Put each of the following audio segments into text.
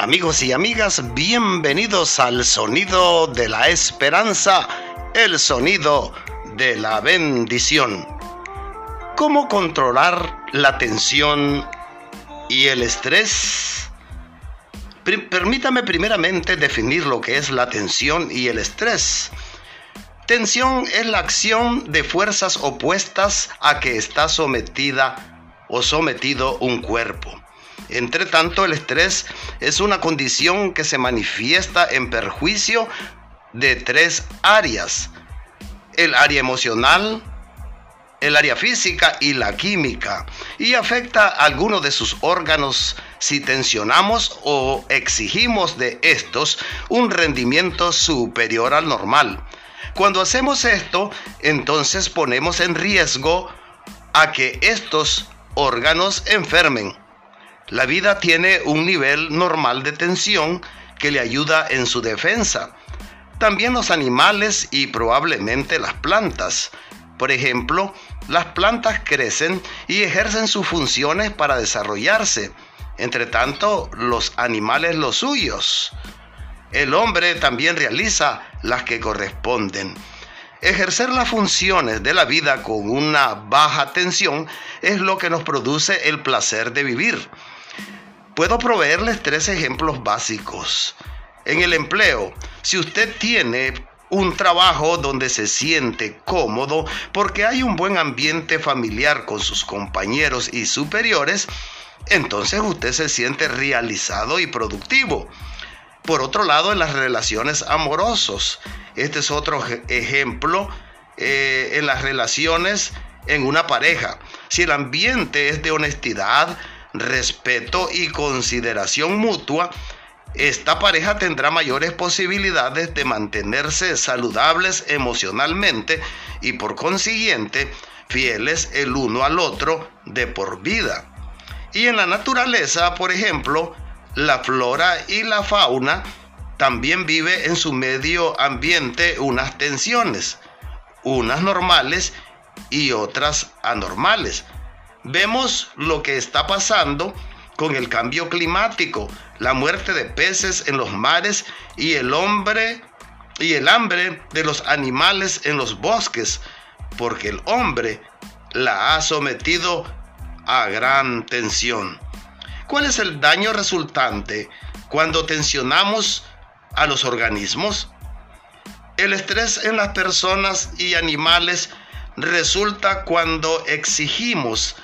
Amigos y amigas, bienvenidos al sonido de la esperanza, el sonido de la bendición. ¿Cómo controlar la tensión y el estrés? permítame primeramente definir lo que es la tensión y el estrés. Tensión es la acción de fuerzas opuestas a que está sometida o sometido un cuerpo. Entre tanto, el estrés es una condición que se manifiesta en perjuicio de tres áreas. El área emocional, el área física y la química. Y afecta a algunos de sus órganos si tensionamos o exigimos de estos un rendimiento superior al normal. Cuando hacemos esto, entonces ponemos en riesgo a que estos órganos enfermen. La vida tiene un nivel normal de tensión que le ayuda en su defensa. También los animales y probablemente las plantas. Por ejemplo, las plantas crecen y ejercen sus funciones para desarrollarse. Entre tanto, los animales los suyos. El hombre también realiza las que corresponden. Ejercer las funciones de la vida con una baja tensión es lo que nos produce el placer de vivir. Puedo proveerles tres ejemplos básicos. En el empleo, si usted tiene un trabajo donde se siente cómodo porque hay un buen ambiente familiar con sus compañeros y superiores, entonces usted se siente realizado y productivo. Por otro lado, en las relaciones amorosos, este es otro ejemplo eh, en las relaciones en una pareja. Si el ambiente es de honestidad, respeto y consideración mutua, esta pareja tendrá mayores posibilidades de mantenerse saludables emocionalmente y por consiguiente fieles el uno al otro de por vida. Y en la naturaleza, por ejemplo, la flora y la fauna también vive en su medio ambiente unas tensiones, unas normales y otras anormales vemos lo que está pasando con el cambio climático, la muerte de peces en los mares y el hombre y el hambre de los animales en los bosques, porque el hombre la ha sometido a gran tensión. ¿Cuál es el daño resultante cuando tensionamos a los organismos? El estrés en las personas y animales resulta cuando exigimos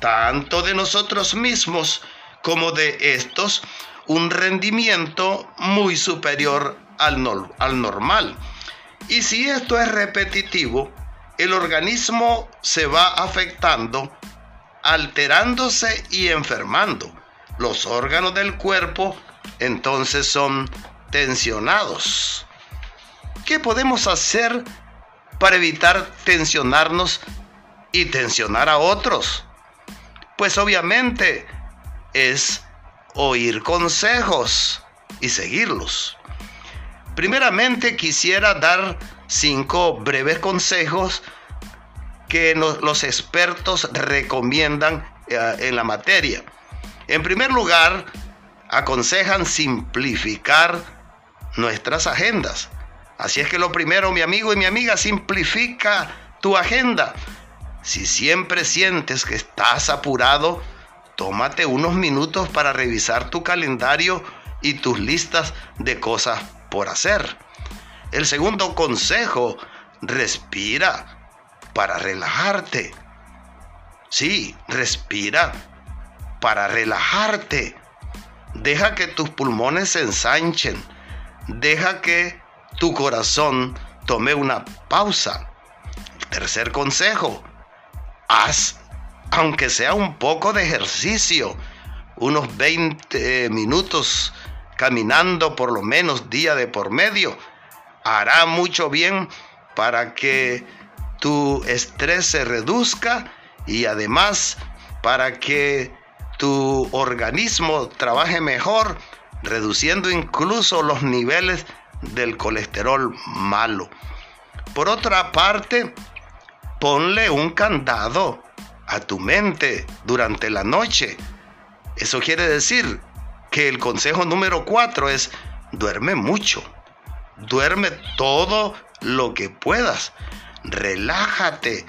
tanto de nosotros mismos como de estos, un rendimiento muy superior al, al normal. Y si esto es repetitivo, el organismo se va afectando, alterándose y enfermando. Los órganos del cuerpo entonces son tensionados. ¿Qué podemos hacer para evitar tensionarnos y tensionar a otros? Pues obviamente es oír consejos y seguirlos. Primeramente quisiera dar cinco breves consejos que los expertos recomiendan eh, en la materia. En primer lugar, aconsejan simplificar nuestras agendas. Así es que lo primero, mi amigo y mi amiga, simplifica tu agenda. Si siempre sientes que estás apurado, tómate unos minutos para revisar tu calendario y tus listas de cosas por hacer. El segundo consejo, respira para relajarte. Sí, respira para relajarte. Deja que tus pulmones se ensanchen. Deja que tu corazón tome una pausa. Tercer consejo, haz, aunque sea un poco de ejercicio, unos 20 minutos caminando por lo menos día de por medio, hará mucho bien para que tu estrés se reduzca y además para que tu organismo trabaje mejor, reduciendo incluso los niveles del colesterol malo. Por otra parte, ponle un candado a tu mente durante la noche. Eso quiere decir que el consejo número cuatro es duerme mucho. Duerme todo lo que puedas. Relájate.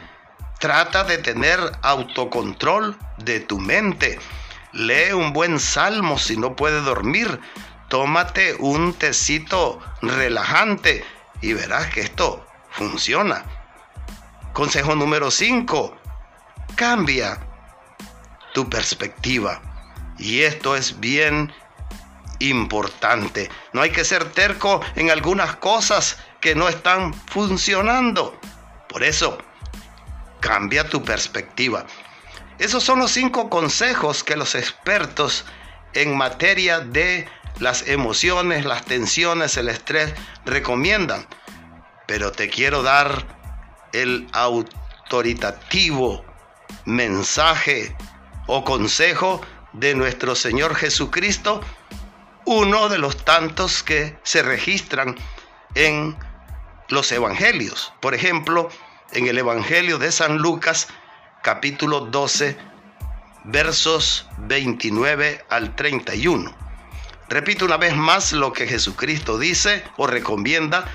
Trata de tener autocontrol de tu mente. Lee un buen salmo si no puedes dormir. Tómate un tecito relajante y verás que esto funciona. Consejo número 5. Cambia tu perspectiva. Y esto es bien importante. No hay que ser terco en algunas cosas que no están funcionando. Por eso, cambia tu perspectiva. Esos son los cinco consejos que los expertos en materia de las emociones, las tensiones, el estrés recomiendan. Pero te quiero dar el autoritativo mensaje o consejo de nuestro Señor Jesucristo, uno de los tantos que se registran en los evangelios. Por ejemplo, en el Evangelio de San Lucas, capítulo 12, versos 29 al 31. Repito una vez más lo que Jesucristo dice o recomienda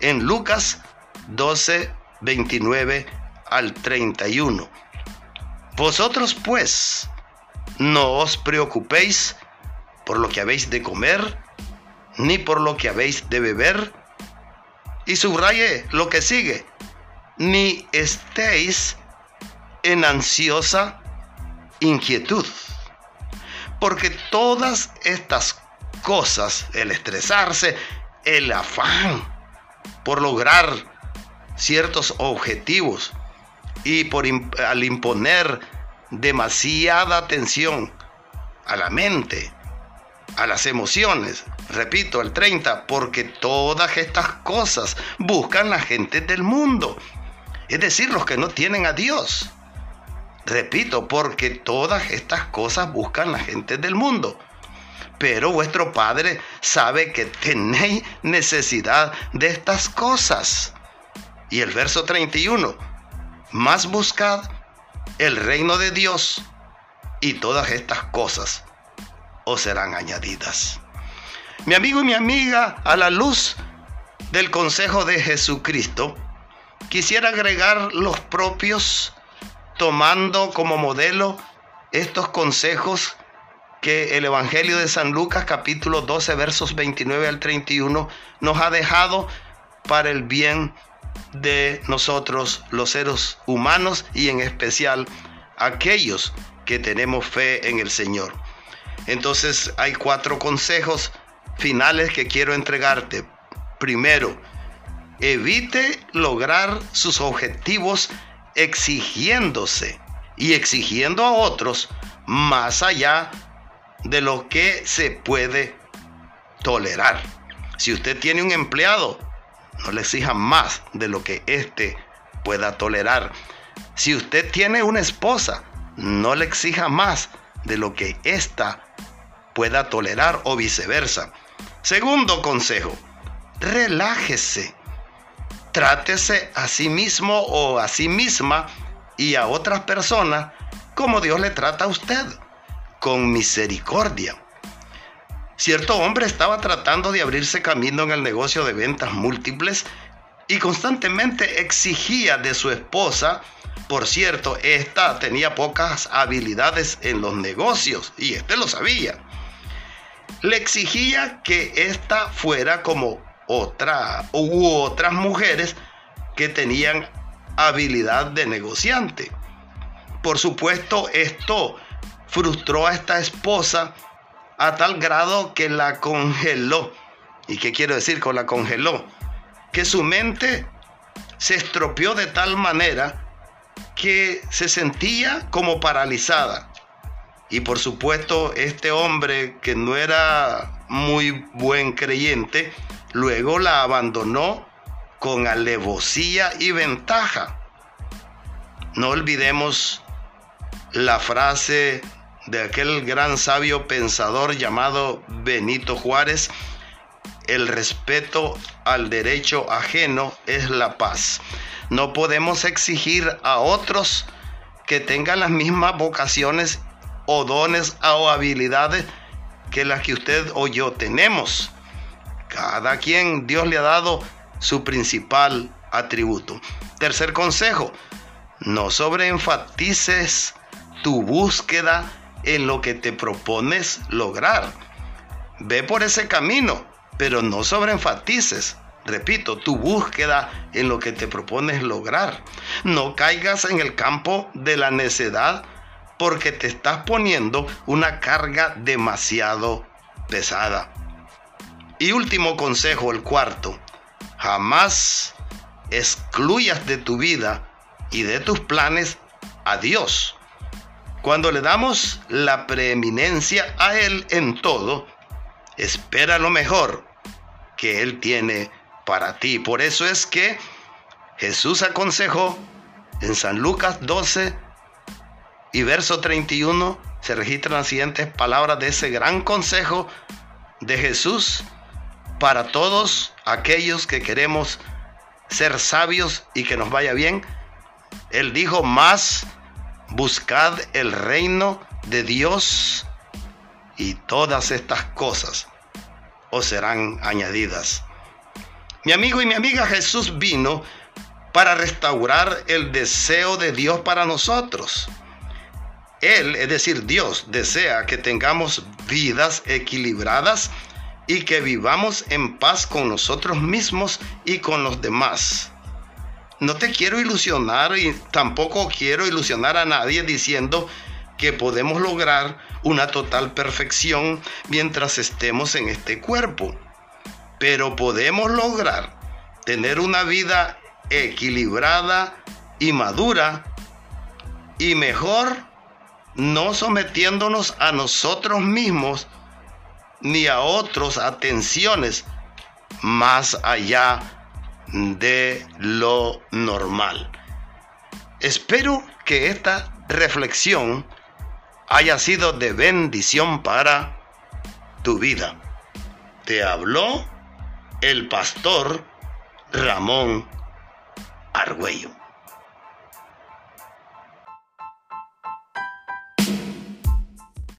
en Lucas 12, 29 al 31. Vosotros pues, no os preocupéis por lo que habéis de comer, ni por lo que habéis de beber. Y subraye lo que sigue, ni estéis en ansiosa inquietud. Porque todas estas cosas, el estresarse, el afán por lograr ciertos objetivos y por al imponer demasiada atención a la mente, a las emociones, repito, el 30, porque todas estas cosas buscan la gente del mundo, es decir, los que no tienen a Dios. Repito, porque todas estas cosas buscan la gente del mundo. Pero vuestro Padre sabe que tenéis necesidad de estas cosas. Y el verso 31, más buscad el reino de Dios y todas estas cosas os serán añadidas. Mi amigo y mi amiga, a la luz del consejo de Jesucristo, quisiera agregar los propios tomando como modelo estos consejos que el Evangelio de San Lucas capítulo 12 versos 29 al 31 nos ha dejado para el bien de nosotros los seres humanos y en especial aquellos que tenemos fe en el Señor. Entonces hay cuatro consejos finales que quiero entregarte. Primero, evite lograr sus objetivos exigiéndose y exigiendo a otros más allá de lo que se puede tolerar. Si usted tiene un empleado, no le exija más de lo que éste pueda tolerar. Si usted tiene una esposa, no le exija más de lo que ésta pueda tolerar o viceversa. Segundo consejo, relájese trátese a sí mismo o a sí misma y a otras personas como Dios le trata a usted, con misericordia. Cierto hombre estaba tratando de abrirse camino en el negocio de ventas múltiples y constantemente exigía de su esposa, por cierto, esta tenía pocas habilidades en los negocios y este lo sabía. Le exigía que ésta fuera como otra u otras mujeres que tenían habilidad de negociante. Por supuesto, esto frustró a esta esposa a tal grado que la congeló. ¿Y qué quiero decir con la congeló? Que su mente se estropeó de tal manera que se sentía como paralizada. Y por supuesto, este hombre que no era muy buen creyente, Luego la abandonó con alevosía y ventaja. No olvidemos la frase de aquel gran sabio pensador llamado Benito Juárez, el respeto al derecho ajeno es la paz. No podemos exigir a otros que tengan las mismas vocaciones o dones o habilidades que las que usted o yo tenemos. Cada quien Dios le ha dado su principal atributo. Tercer consejo, no sobreenfatices tu búsqueda en lo que te propones lograr. Ve por ese camino, pero no sobreenfatices. Repito, tu búsqueda en lo que te propones lograr. No caigas en el campo de la necedad porque te estás poniendo una carga demasiado pesada. Y último consejo, el cuarto. Jamás excluyas de tu vida y de tus planes a Dios. Cuando le damos la preeminencia a Él en todo, espera lo mejor que Él tiene para ti. Por eso es que Jesús aconsejó en San Lucas 12 y verso 31, se registran las siguientes palabras de ese gran consejo de Jesús para todos aquellos que queremos ser sabios y que nos vaya bien. Él dijo, más buscad el reino de Dios y todas estas cosas os serán añadidas. Mi amigo y mi amiga Jesús vino para restaurar el deseo de Dios para nosotros. Él, es decir, Dios, desea que tengamos vidas equilibradas y que vivamos en paz con nosotros mismos y con los demás. No te quiero ilusionar y tampoco quiero ilusionar a nadie diciendo que podemos lograr una total perfección mientras estemos en este cuerpo. Pero podemos lograr tener una vida equilibrada y madura y mejor no sometiéndonos a nosotros mismos ni a otros a tensiones más allá de lo normal. Espero que esta reflexión haya sido de bendición para tu vida. Te habló el pastor Ramón Argüello.